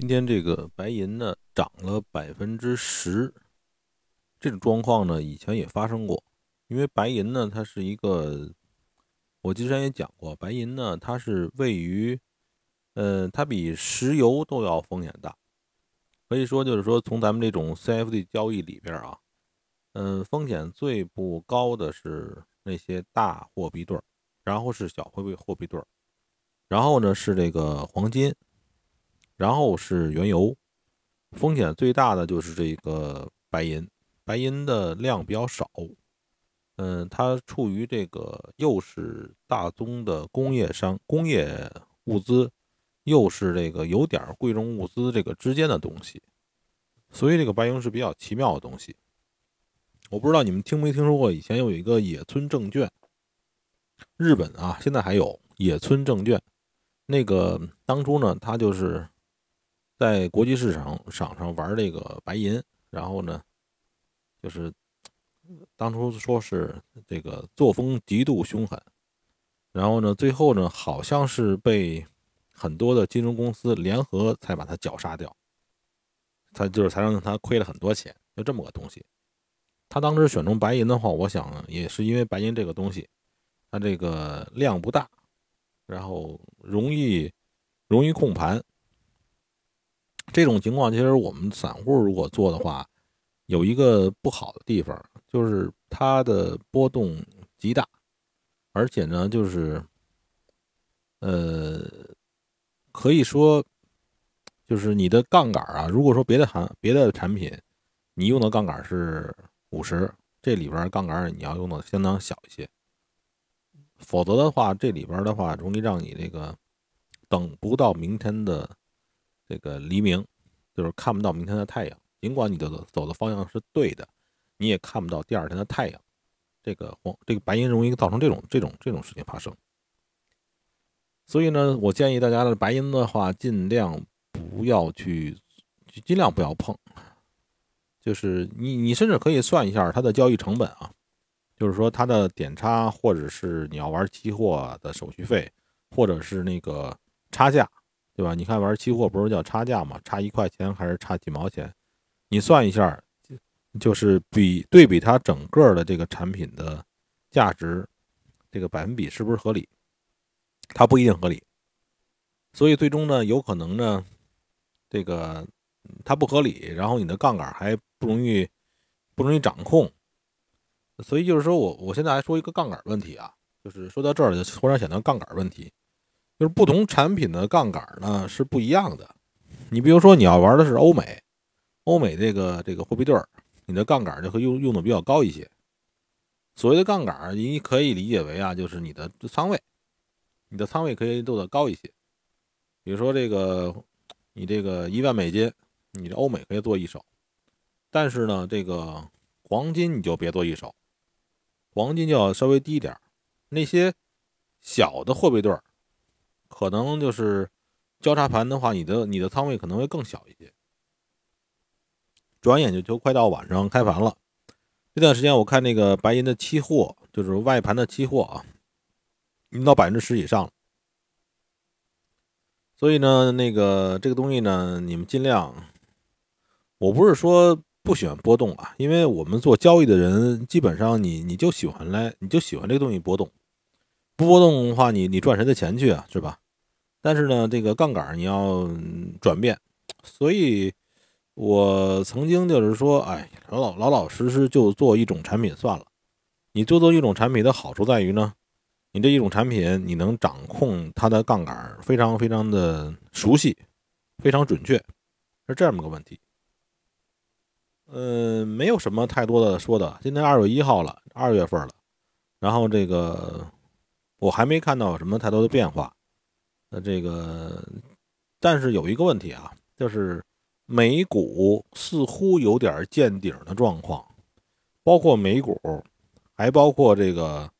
今天这个白银呢涨了百分之十，这种状况呢以前也发生过。因为白银呢它是一个，我之前也讲过，白银呢它是位于，呃，它比石油都要风险大。可以说就是说从咱们这种 CFD 交易里边啊，嗯，风险最不高的是那些大货币对儿，然后是小货币货币对儿，然后呢是这个黄金。然后是原油，风险最大的就是这个白银，白银的量比较少，嗯，它处于这个又是大宗的工业商工业物资，又是这个有点贵重物资这个之间的东西，所以这个白银是比较奇妙的东西。我不知道你们听没听说过，以前有一个野村证券，日本啊，现在还有野村证券，那个当初呢，它就是。在国际市场场上玩这个白银，然后呢，就是当初说是这个作风极度凶狠，然后呢，最后呢，好像是被很多的金融公司联合才把他绞杀掉，他就是才让他亏了很多钱，就这么个东西。他当时选中白银的话，我想也是因为白银这个东西，它这个量不大，然后容易容易控盘。这种情况，其实我们散户如果做的话，有一个不好的地方，就是它的波动极大，而且呢，就是，呃，可以说，就是你的杠杆啊，如果说别的行别的产品，你用的杠杆是五十，这里边杠杆你要用的相当小一些，否则的话，这里边的话容易让你这个等不到明天的。这个黎明，就是看不到明天的太阳。尽管你的走的方向是对的，你也看不到第二天的太阳。这个黄，这个白银容易造成这种这种这种事情发生。所以呢，我建议大家的白银的话，尽量不要去，尽量不要碰。就是你你甚至可以算一下它的交易成本啊，就是说它的点差，或者是你要玩期货的手续费，或者是那个差价。对吧？你看玩期货不是叫差价吗？差一块钱还是差几毛钱？你算一下，就是比对比它整个的这个产品的价值，这个百分比是不是合理？它不一定合理，所以最终呢，有可能呢，这个它不合理，然后你的杠杆还不容易不容易掌控。所以就是说我我现在还说一个杠杆问题啊，就是说到这儿就突然想到杠杆问题。就是不同产品的杠杆呢是不一样的。你比如说你要玩的是欧美，欧美这个这个货币对儿，你的杠杆就会用用的比较高一些。所谓的杠杆，你可以理解为啊，就是你的仓位，你的仓位可以做的高一些。比如说这个，你这个一万美金，你的欧美可以做一手，但是呢，这个黄金你就别做一手，黄金就要稍微低点那些小的货币对儿。可能就是交叉盘的话，你的你的仓位可能会更小一些。转眼就就快到晚上开盘了，这段时间我看那个白银的期货，就是外盘的期货啊，已经到百分之十以上了。所以呢，那个这个东西呢，你们尽量，我不是说不喜欢波动啊，因为我们做交易的人，基本上你你就喜欢来，你就喜欢这个东西波动。波动的话，你你赚谁的钱去啊？是吧？但是呢，这个杠杆你要转变，所以我曾经就是说，哎，老老老老实实就做一种产品算了。你做做一种产品的好处在于呢，你这一种产品你能掌控它的杠杆，非常非常的熟悉，非常准确，是这么个问题。嗯，没有什么太多的说的。今天二月一号了，二月份了，然后这个。我还没看到什么太多的变化，那这个，但是有一个问题啊，就是美股似乎有点见顶的状况，包括美股，还包括这个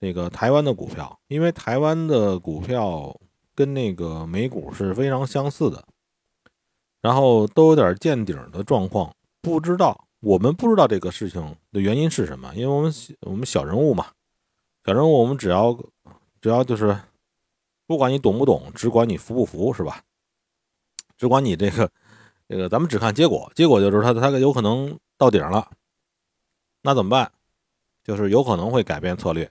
那个台湾的股票，因为台湾的股票跟那个美股是非常相似的，然后都有点见顶的状况，不知道我们不知道这个事情的原因是什么，因为我们我们小人物嘛。反正，我们只要，只要就是，不管你懂不懂，只管你服不服，是吧？只管你这个这个，咱们只看结果，结果就是它它有可能到顶了，那怎么办？就是有可能会改变策略。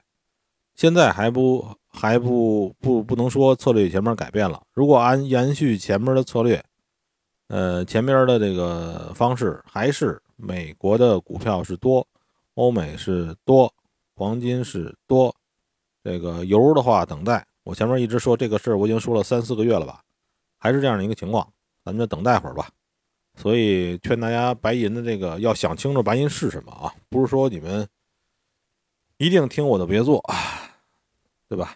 现在还不还不不不能说策略前面改变了。如果按延续前面的策略，呃，前面的这个方式还是美国的股票是多，欧美是多，黄金是多，这个油的话等待。我前面一直说这个事儿，我已经说了三四个月了吧，还是这样的一个情况，咱们就等待会儿吧。所以劝大家白银的这个要想清楚白银是什么啊，不是说你们一定听我的别做啊。对吧？